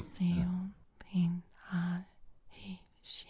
seu, pin, a, he, she.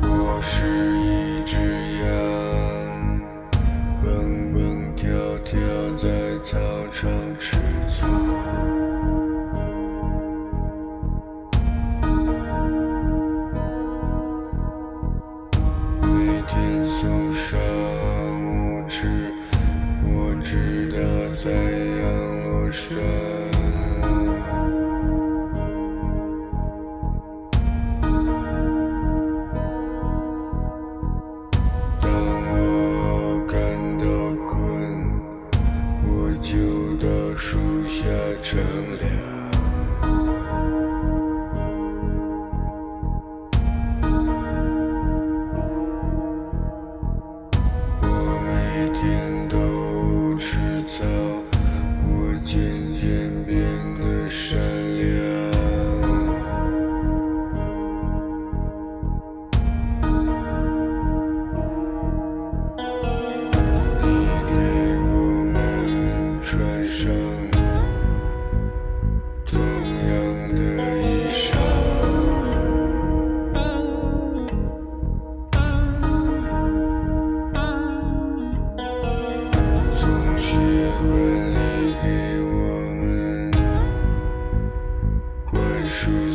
我是一，只羊，蹦蹦跳跳在操场吃。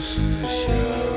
思想。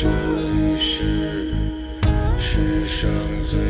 这里是世上最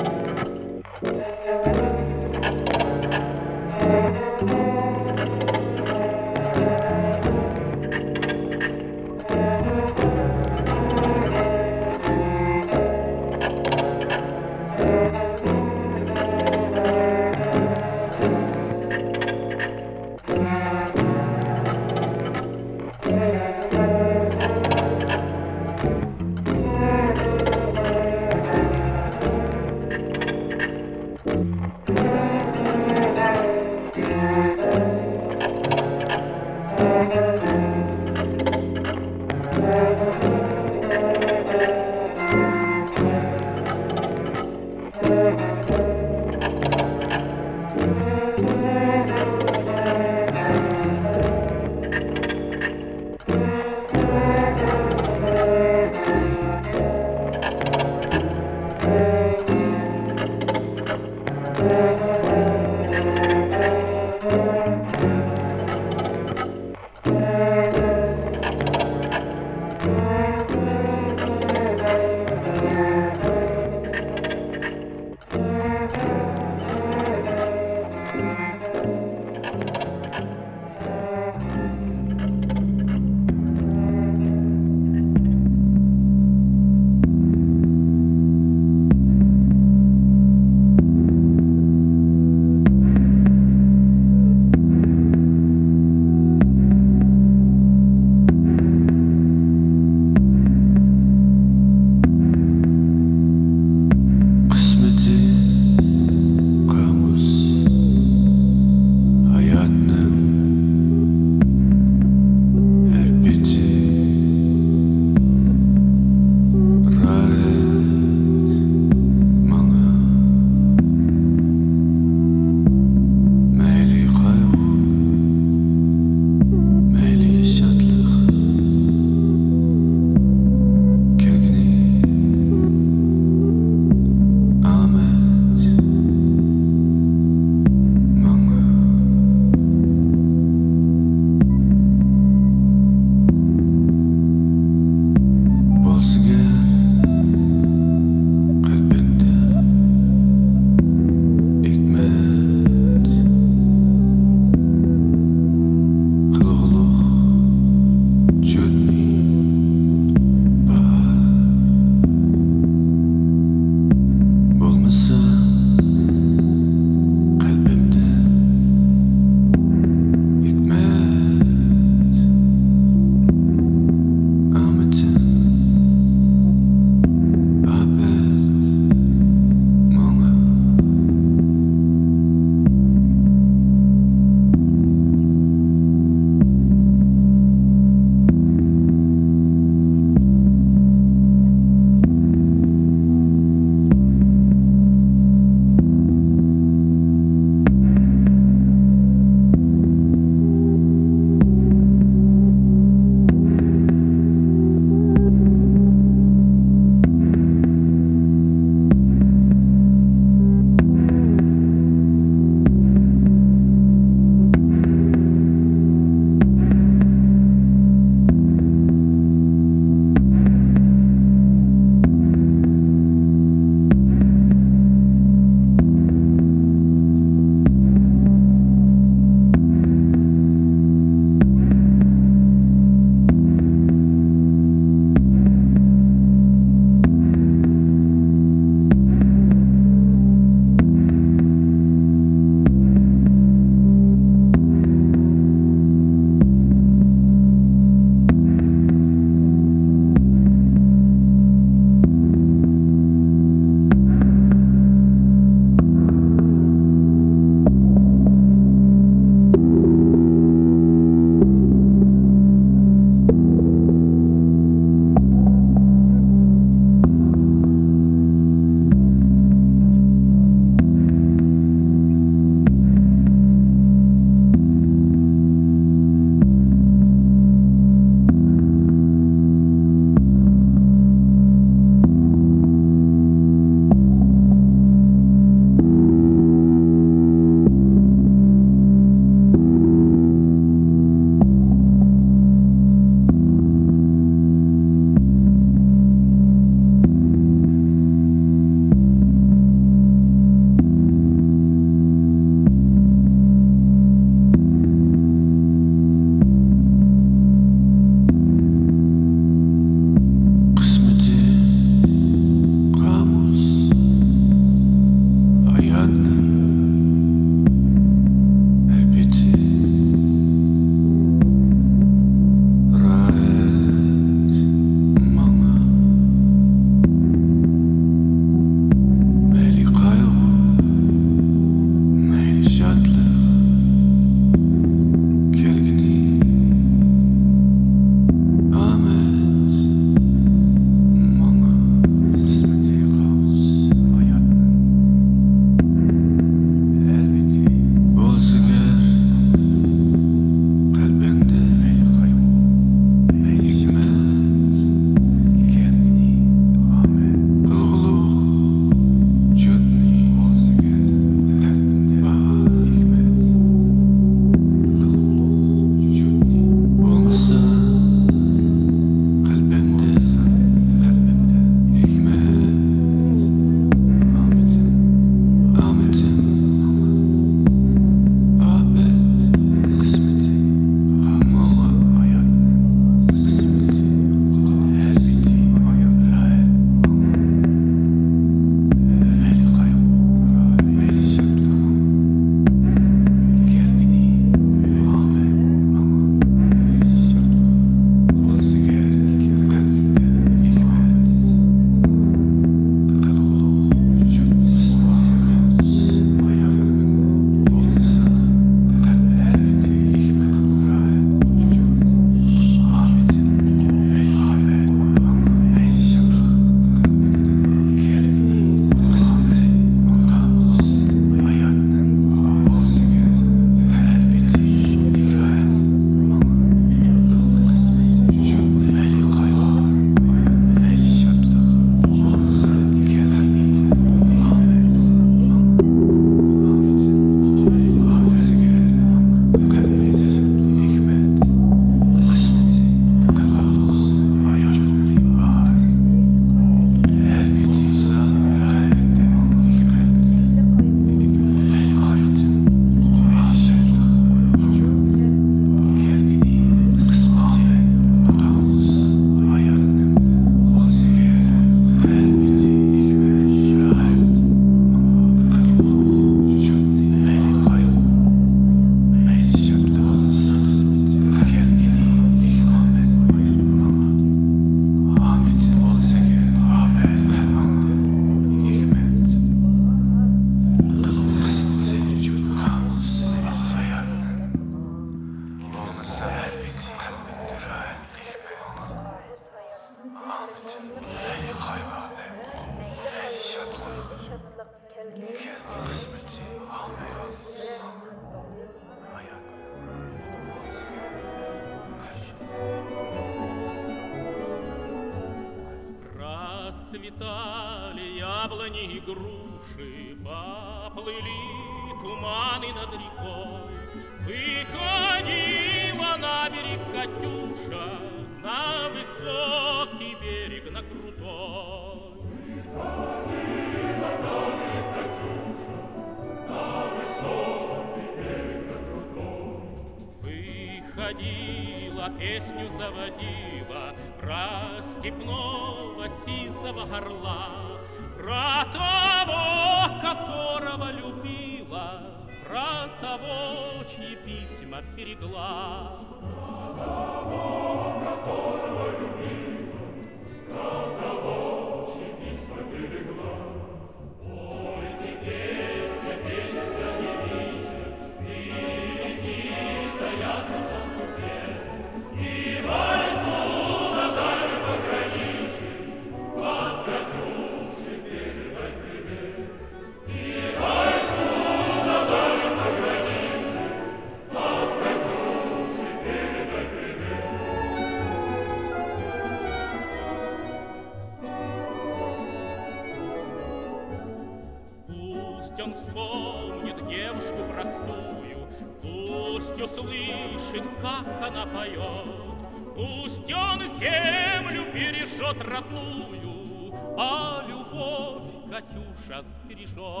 час перешел.